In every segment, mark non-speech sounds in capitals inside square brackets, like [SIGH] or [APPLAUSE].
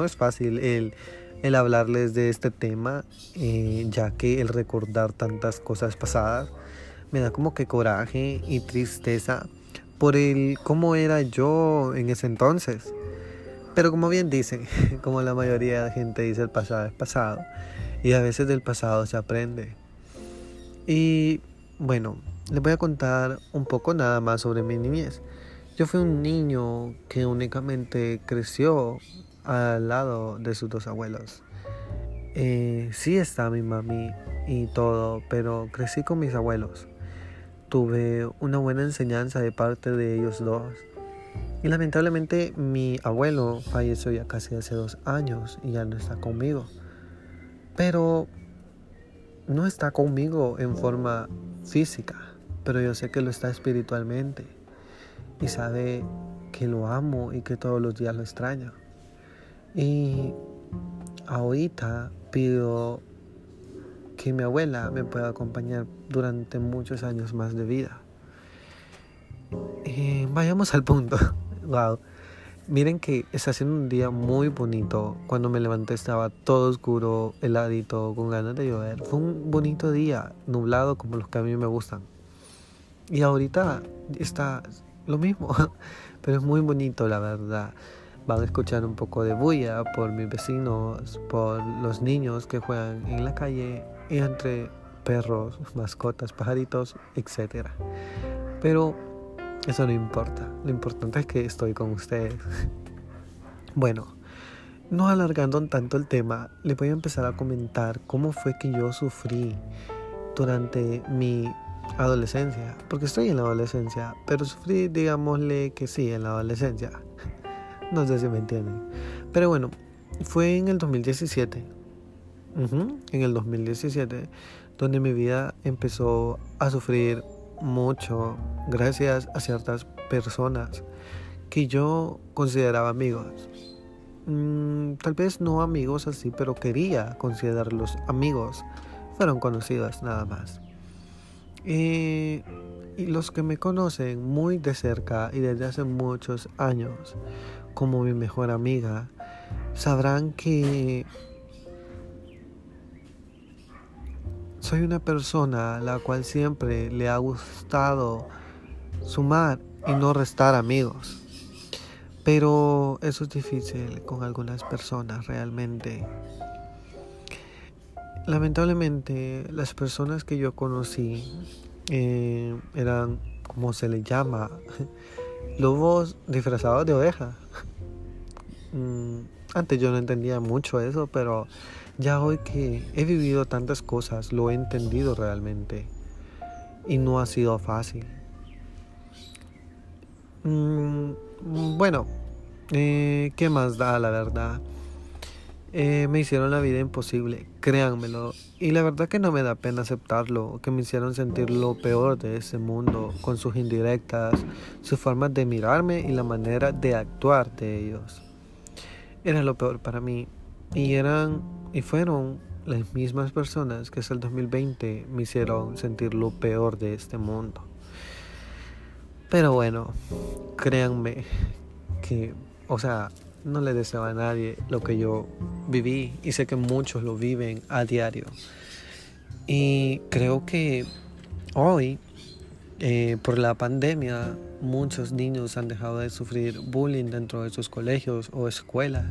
no es fácil el, el hablarles de este tema, eh, ya que el recordar tantas cosas pasadas me da como que coraje y tristeza por el cómo era yo en ese entonces. Pero como bien dicen, [LAUGHS] como la mayoría de la gente dice, el pasado es pasado. Y a veces del pasado se aprende. Y bueno, les voy a contar un poco nada más sobre mi niñez. Yo fui un niño que únicamente creció al lado de sus dos abuelos. Eh, sí está mi mami y todo, pero crecí con mis abuelos. Tuve una buena enseñanza de parte de ellos dos. Y lamentablemente mi abuelo falleció ya casi hace dos años y ya no está conmigo. Pero no está conmigo en forma física, pero yo sé que lo está espiritualmente y sabe que lo amo y que todos los días lo extraño. Y ahorita pido que mi abuela me pueda acompañar durante muchos años más de vida. Y vayamos al punto. [LAUGHS] wow. Miren que está haciendo un día muy bonito. Cuando me levanté estaba todo oscuro, heladito, con ganas de llover. Fue un bonito día, nublado como los que a mí me gustan. Y ahorita está lo mismo, [LAUGHS] pero es muy bonito la verdad. Van a escuchar un poco de bulla por mis vecinos, por los niños que juegan en la calle y entre perros, mascotas, pajaritos, etc. Pero eso no importa. Lo importante es que estoy con ustedes. [LAUGHS] bueno, no alargando tanto el tema, les voy a empezar a comentar cómo fue que yo sufrí durante mi adolescencia. Porque estoy en la adolescencia, pero sufrí, digámosle que sí, en la adolescencia. No sé si me entienden. Pero bueno, fue en el 2017. en el 2017, donde mi vida empezó a sufrir mucho gracias a ciertas personas que yo consideraba amigos. Mm, tal vez no amigos así, pero quería considerarlos amigos. Fueron conocidos nada más. Y los que me conocen muy de cerca y desde hace muchos años como mi mejor amiga, sabrán que Soy una persona a la cual siempre le ha gustado sumar y no restar amigos. Pero eso es difícil con algunas personas realmente. Lamentablemente las personas que yo conocí eh, eran, como se le llama, [LAUGHS] lobos disfrazados de oveja. [LAUGHS] Mm, antes yo no entendía mucho eso, pero ya hoy que he vivido tantas cosas, lo he entendido realmente. Y no ha sido fácil. Mm, bueno, eh, ¿qué más da la verdad? Eh, me hicieron la vida imposible, créanmelo. Y la verdad que no me da pena aceptarlo, que me hicieron sentir lo peor de ese mundo, con sus indirectas, sus formas de mirarme y la manera de actuar de ellos. Era lo peor para mí. Y eran y fueron las mismas personas que hasta el 2020 me hicieron sentir lo peor de este mundo. Pero bueno, créanme que, o sea, no le deseo a nadie lo que yo viví y sé que muchos lo viven a diario. Y creo que hoy, eh, por la pandemia, muchos niños han dejado de sufrir bullying dentro de sus colegios o escuelas.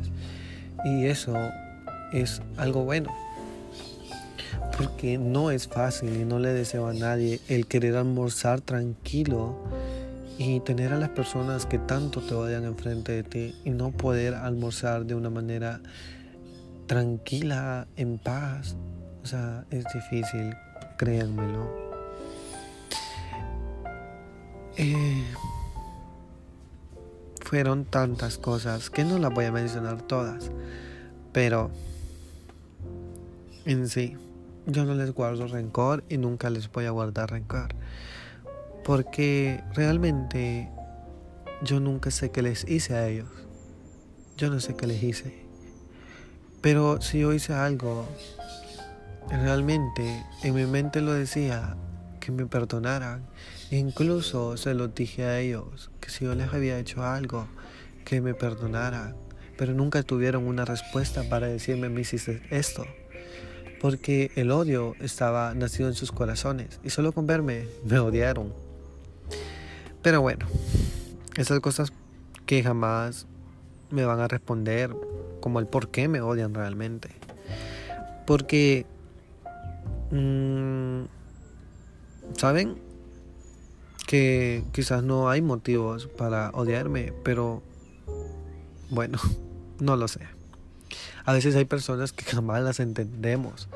Y eso es algo bueno. Porque no es fácil y no le deseo a nadie el querer almorzar tranquilo y tener a las personas que tanto te odian enfrente de ti y no poder almorzar de una manera tranquila, en paz. O sea, es difícil, créanmelo. Eh, fueron tantas cosas que no las voy a mencionar todas, pero en sí. Yo no les guardo rencor y nunca les voy a guardar rencor. Porque realmente yo nunca sé qué les hice a ellos. Yo no sé qué les hice. Pero si yo hice algo, realmente en mi mente lo decía, que me perdonaran. incluso se lo dije a ellos, que si yo les había hecho algo, que me perdonaran. pero nunca tuvieron una respuesta para decirme me hiciste esto. Porque el odio estaba nacido en sus corazones y solo con verme me odiaron. Pero bueno, esas cosas que jamás me van a responder como el por qué me odian realmente. Porque, mm, ¿saben? Que quizás no hay motivos para odiarme, pero bueno, [LAUGHS] no lo sé. A veces hay personas que jamás las entendemos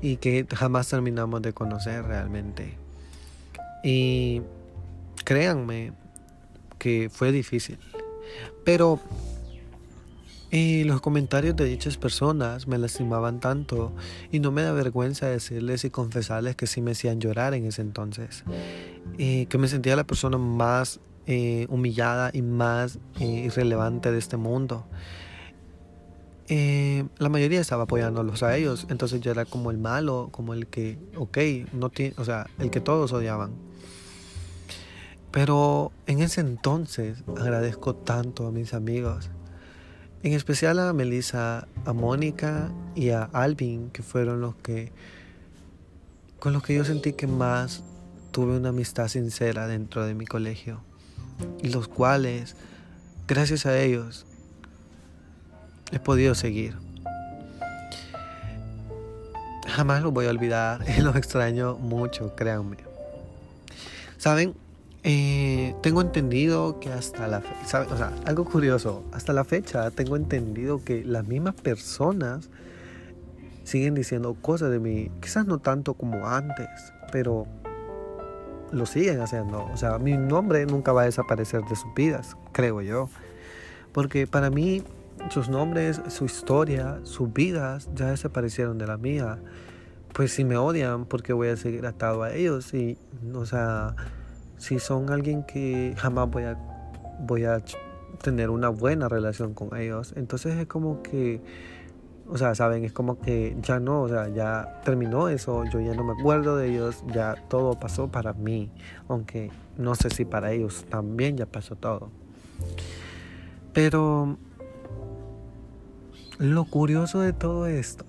y que jamás terminamos de conocer realmente. Y créanme que fue difícil. Pero y los comentarios de dichas personas me lastimaban tanto y no me da vergüenza decirles y confesarles que sí me hacían llorar en ese entonces. Y que me sentía la persona más eh, humillada y más eh, irrelevante de este mundo. Eh, la mayoría estaba apoyándolos a ellos, entonces yo era como el malo, como el que, ok, no o sea, el que todos odiaban. Pero en ese entonces agradezco tanto a mis amigos en especial a Melissa, a Mónica y a Alvin, que fueron los que con los que yo sentí que más tuve una amistad sincera dentro de mi colegio y los cuales, gracias a ellos, he podido seguir. Jamás los voy a olvidar [LAUGHS] los extraño mucho, créanme. Saben, eh, tengo entendido que hasta la fecha, o sea, algo curioso, hasta la fecha tengo entendido que las mismas personas siguen diciendo cosas de mí, quizás no tanto como antes, pero lo siguen haciendo. O sea, mi nombre nunca va a desaparecer de sus vidas, creo yo. Porque para mí sus nombres, su historia, sus vidas ya desaparecieron de la mía. Pues si me odian, porque voy a seguir atado a ellos? Y, o sea, si son alguien que jamás voy a, voy a tener una buena relación con ellos, entonces es como que, o sea, saben, es como que ya no, o sea, ya terminó eso, yo ya no me acuerdo de ellos, ya todo pasó para mí, aunque no sé si para ellos también ya pasó todo. Pero lo curioso de todo esto,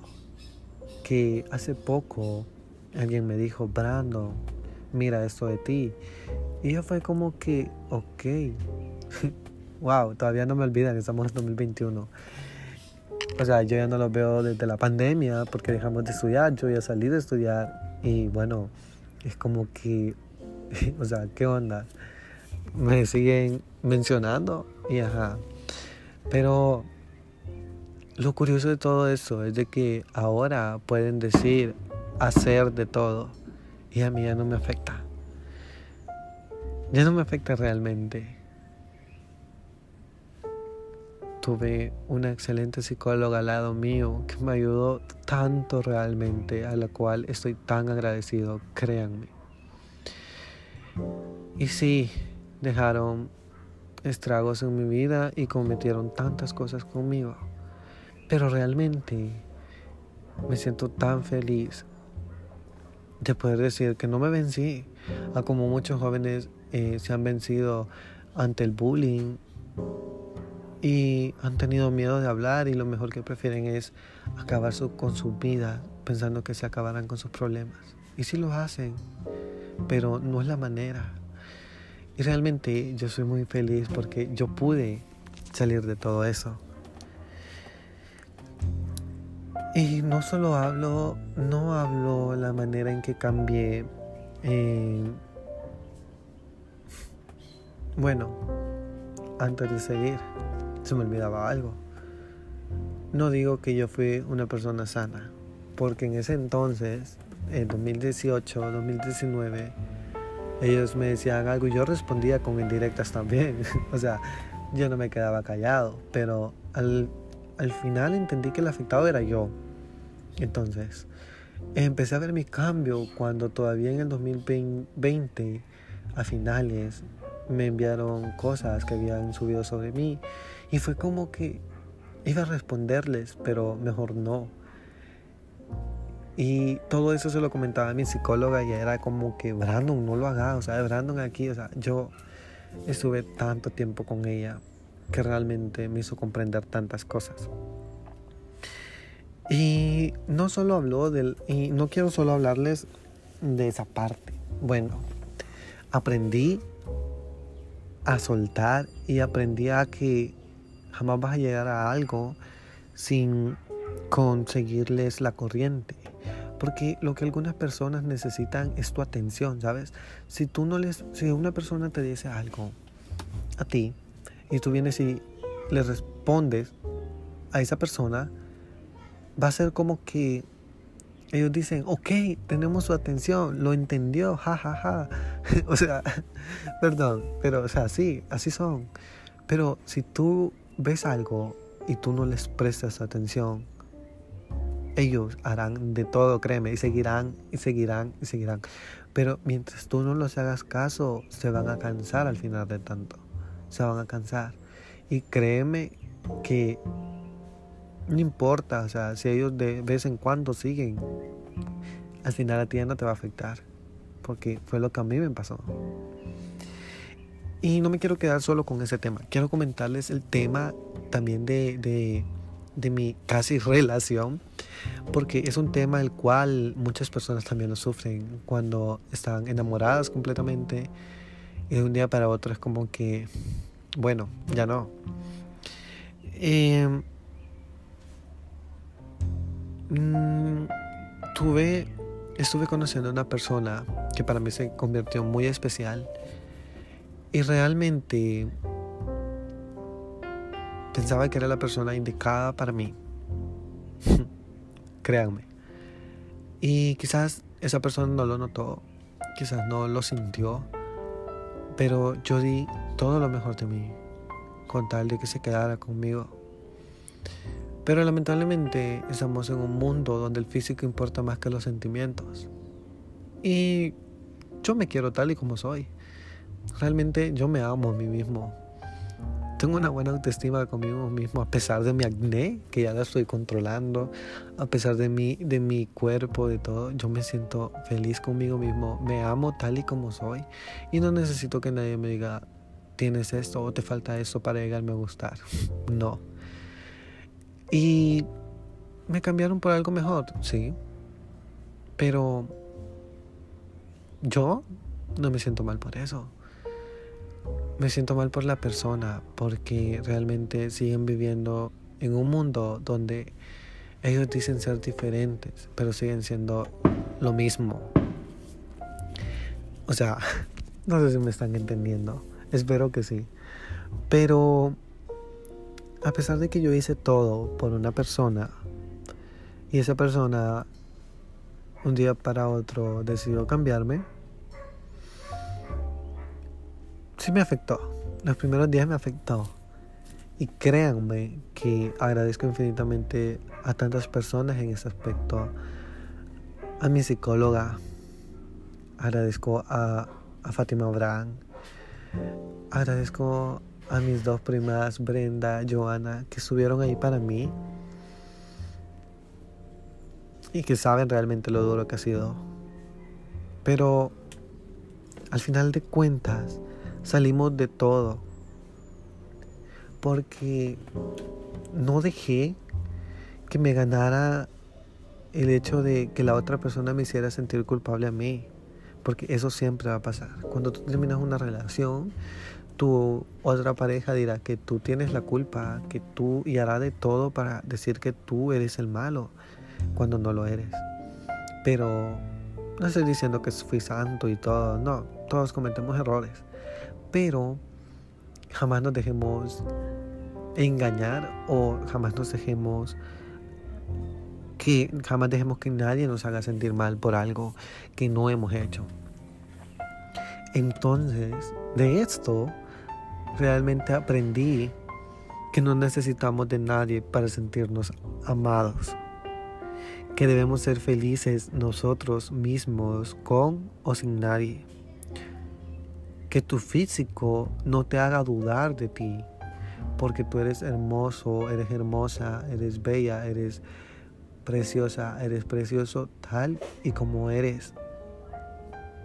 que hace poco alguien me dijo, Brando, mira esto de ti. Y yo fue como que, ok, [LAUGHS] wow, todavía no me olvidan estamos en 2021. O sea, yo ya no lo veo desde la pandemia porque dejamos de estudiar, yo ya salí de estudiar y bueno, es como que, [LAUGHS] o sea, ¿qué onda? Me siguen mencionando y ajá. Pero lo curioso de todo eso es de que ahora pueden decir, hacer de todo y a mí ya no me afecta. Ya no me afecta realmente. Tuve una excelente psicóloga al lado mío que me ayudó tanto realmente, a la cual estoy tan agradecido, créanme. Y sí, dejaron estragos en mi vida y cometieron tantas cosas conmigo. Pero realmente me siento tan feliz de poder decir que no me vencí, a como muchos jóvenes eh, se han vencido ante el bullying y han tenido miedo de hablar y lo mejor que prefieren es acabar con su vida pensando que se acabarán con sus problemas. Y sí lo hacen, pero no es la manera. Y realmente yo soy muy feliz porque yo pude salir de todo eso. Y no solo hablo, no hablo la manera en que cambié. Eh, bueno, antes de seguir, se me olvidaba algo. No digo que yo fui una persona sana, porque en ese entonces, en 2018, 2019, ellos me decían algo y yo respondía con indirectas también. [LAUGHS] o sea, yo no me quedaba callado, pero al al final entendí que el afectado era yo. Entonces, empecé a ver mi cambio cuando todavía en el 2020, a finales, me enviaron cosas que habían subido sobre mí. Y fue como que iba a responderles, pero mejor no. Y todo eso se lo comentaba a mi psicóloga y era como que Brandon, no lo haga, o sea, Brandon aquí, o sea, yo estuve tanto tiempo con ella que realmente me hizo comprender tantas cosas. Y no solo habló del, y no quiero solo hablarles de esa parte. Bueno, aprendí a soltar y aprendí a que jamás vas a llegar a algo sin conseguirles la corriente. Porque lo que algunas personas necesitan es tu atención, ¿sabes? Si tú no les, si una persona te dice algo a ti y tú vienes y le respondes a esa persona, va a ser como que ellos dicen, ok, tenemos su atención, lo entendió, ja, ja, ja. [LAUGHS] o sea, [LAUGHS] perdón, pero, o sea, sí, así son. Pero si tú ves algo y tú no les prestas atención, ellos harán de todo, créeme, y seguirán, y seguirán, y seguirán. Pero mientras tú no los hagas caso, se van a cansar al final de tanto. Se van a cansar. Y créeme que no importa, o sea, si ellos de vez en cuando siguen, al final a ti no te va a afectar, porque fue lo que a mí me pasó. Y no me quiero quedar solo con ese tema, quiero comentarles el tema también de, de, de mi casi [LAUGHS] relación, porque es un tema el cual muchas personas también lo sufren cuando están enamoradas completamente y de un día para otro es como que, bueno, ya no. Eh, Mm, tuve, estuve conociendo a una persona que para mí se convirtió muy especial y realmente pensaba que era la persona indicada para mí. [LAUGHS] Créanme. Y quizás esa persona no lo notó, quizás no lo sintió, pero yo di todo lo mejor de mí con tal de que se quedara conmigo. Pero lamentablemente estamos en un mundo donde el físico importa más que los sentimientos. Y yo me quiero tal y como soy. Realmente yo me amo a mí mismo. Tengo una buena autoestima conmigo mismo a pesar de mi acné, que ya la estoy controlando, a pesar de mi, de mi cuerpo, de todo. Yo me siento feliz conmigo mismo. Me amo tal y como soy. Y no necesito que nadie me diga, tienes esto o te falta esto para llegarme a gustar. [LAUGHS] No. Y me cambiaron por algo mejor, sí. Pero yo no me siento mal por eso. Me siento mal por la persona porque realmente siguen viviendo en un mundo donde ellos dicen ser diferentes, pero siguen siendo lo mismo. O sea, [LAUGHS] no sé si me están entendiendo. Espero que sí. Pero a pesar de que yo hice todo por una persona y esa persona un día para otro decidió cambiarme, sí me afectó. Los primeros días me afectó. Y créanme que agradezco infinitamente a tantas personas en ese aspecto. A mi psicóloga, agradezco a, a Fátima Abraham, agradezco a mis dos primas, Brenda, Joana, que estuvieron ahí para mí y que saben realmente lo duro que ha sido. Pero al final de cuentas salimos de todo porque no dejé que me ganara el hecho de que la otra persona me hiciera sentir culpable a mí. Porque eso siempre va a pasar. Cuando tú terminas una relación, tu otra pareja dirá que tú tienes la culpa, que tú y hará de todo para decir que tú eres el malo cuando no lo eres. Pero no estoy diciendo que fui santo y todo, no, todos cometemos errores. Pero jamás nos dejemos engañar o jamás nos dejemos que jamás dejemos que nadie nos haga sentir mal por algo que no hemos hecho. Entonces, de esto realmente aprendí que no necesitamos de nadie para sentirnos amados, que debemos ser felices nosotros mismos con o sin nadie, que tu físico no te haga dudar de ti, porque tú eres hermoso, eres hermosa, eres bella, eres preciosa, eres precioso tal y como eres,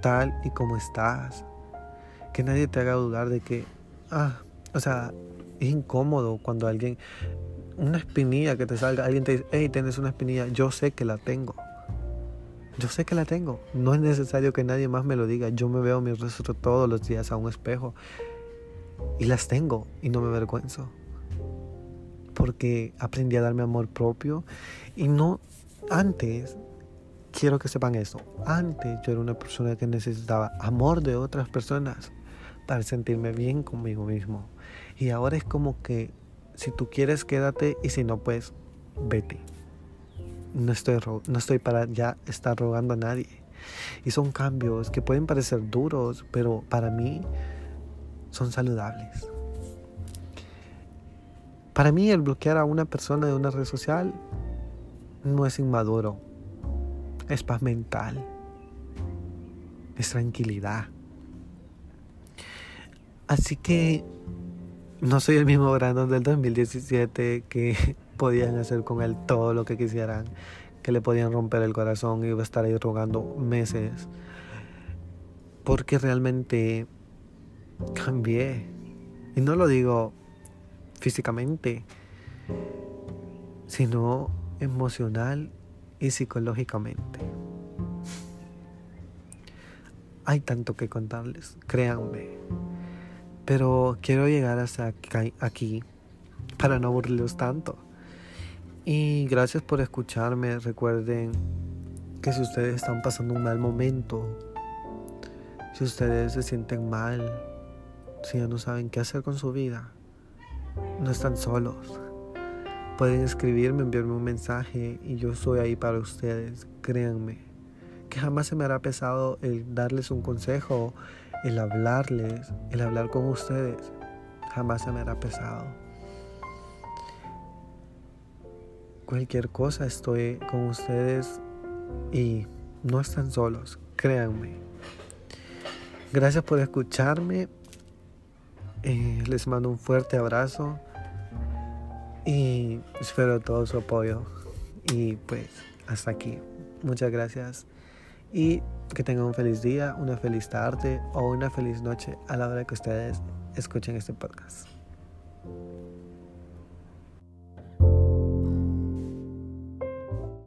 tal y como estás. Que nadie te haga dudar de que ah, o sea, Es incómodo cuando alguien, una espinilla que te salga, alguien te dice, hey, tienes una espinilla, yo sé que la tengo. Yo sé que la tengo. No es necesario que nadie más me lo diga. Yo me veo mi rostro todos los días a un espejo y las tengo y no me avergüenzo. Porque aprendí a darme amor propio y no antes quiero que sepan eso. Antes yo era una persona que necesitaba amor de otras personas para sentirme bien conmigo mismo. Y ahora es como que si tú quieres quédate y si no pues vete no estoy, no estoy para ya estar rogando a nadie. Y son cambios que pueden parecer duros, pero para mí son saludables. Para mí el bloquear a una persona de una red social no es inmaduro, es paz mental, es tranquilidad. Así que no soy el mismo Brandon del 2017 que podían hacer con él todo lo que quisieran, que le podían romper el corazón y iba a estar ahí rogando meses. Porque realmente cambié. Y no lo digo físicamente, sino emocional y psicológicamente. Hay tanto que contarles, créanme. Pero quiero llegar hasta aquí para no aburrirlos tanto. Y gracias por escucharme. Recuerden que si ustedes están pasando un mal momento, si ustedes se sienten mal, si ya no saben qué hacer con su vida, no están solos. Pueden escribirme, enviarme un mensaje y yo estoy ahí para ustedes. Créanme que jamás se me hará pesado el darles un consejo, el hablarles, el hablar con ustedes. Jamás se me hará pesado cualquier cosa estoy con ustedes y no están solos, créanme. Gracias por escucharme. Eh, les mando un fuerte abrazo y espero todo su apoyo. Y pues hasta aquí. Muchas gracias y que tengan un feliz día, una feliz tarde o una feliz noche a la hora que ustedes escuchen este podcast.